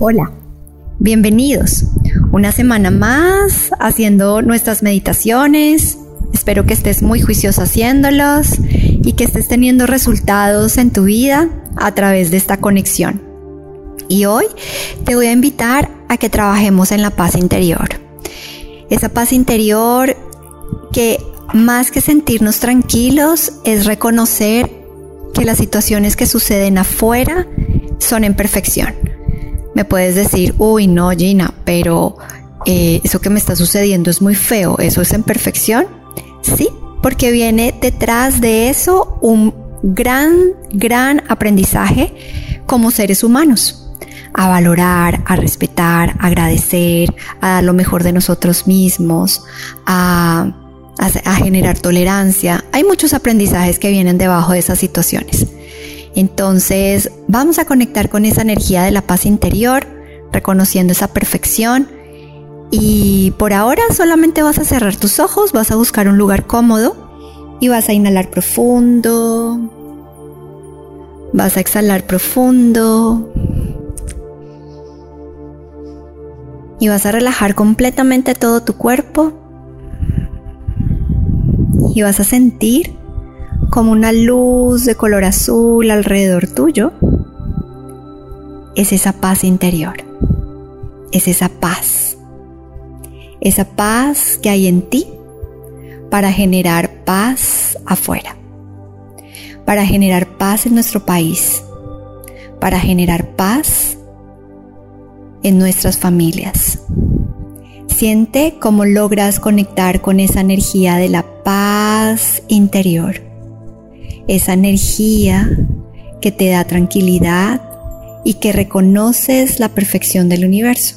Hola, bienvenidos. Una semana más haciendo nuestras meditaciones. Espero que estés muy juicioso haciéndolos y que estés teniendo resultados en tu vida a través de esta conexión. Y hoy te voy a invitar a que trabajemos en la paz interior. Esa paz interior que más que sentirnos tranquilos es reconocer que las situaciones que suceden afuera son en perfección. Me puedes decir, uy, no, Gina, pero eh, eso que me está sucediendo es muy feo, ¿eso es en perfección? Sí, porque viene detrás de eso un gran, gran aprendizaje como seres humanos a valorar, a respetar, a agradecer, a dar lo mejor de nosotros mismos, a, a, generar tolerancia. Hay muchos aprendizajes que vienen debajo de esas situaciones. Entonces vamos a conectar con esa energía de la paz interior, reconociendo esa perfección. Y por ahora solamente vas a cerrar tus ojos, vas a buscar un lugar cómodo y vas a inhalar profundo. Vas a exhalar profundo. Y vas a relajar completamente todo tu cuerpo. Y vas a sentir como una luz de color azul alrededor tuyo, es esa paz interior, es esa paz, esa paz que hay en ti para generar paz afuera, para generar paz en nuestro país, para generar paz en nuestras familias. Siente cómo logras conectar con esa energía de la paz interior esa energía que te da tranquilidad y que reconoces la perfección del universo.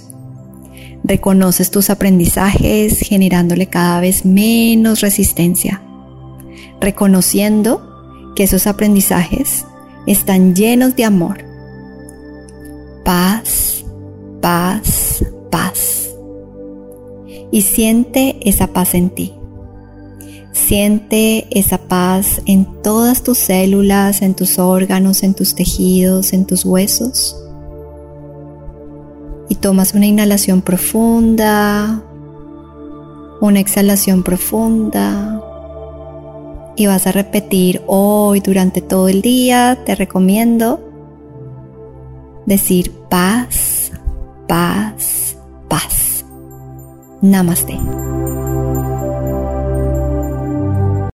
Reconoces tus aprendizajes generándole cada vez menos resistencia, reconociendo que esos aprendizajes están llenos de amor. Paz, paz, paz. Y siente esa paz en ti. Siente esa paz en todas tus células, en tus órganos, en tus tejidos, en tus huesos. Y tomas una inhalación profunda, una exhalación profunda. Y vas a repetir hoy durante todo el día, te recomiendo decir paz, paz, paz. Namaste.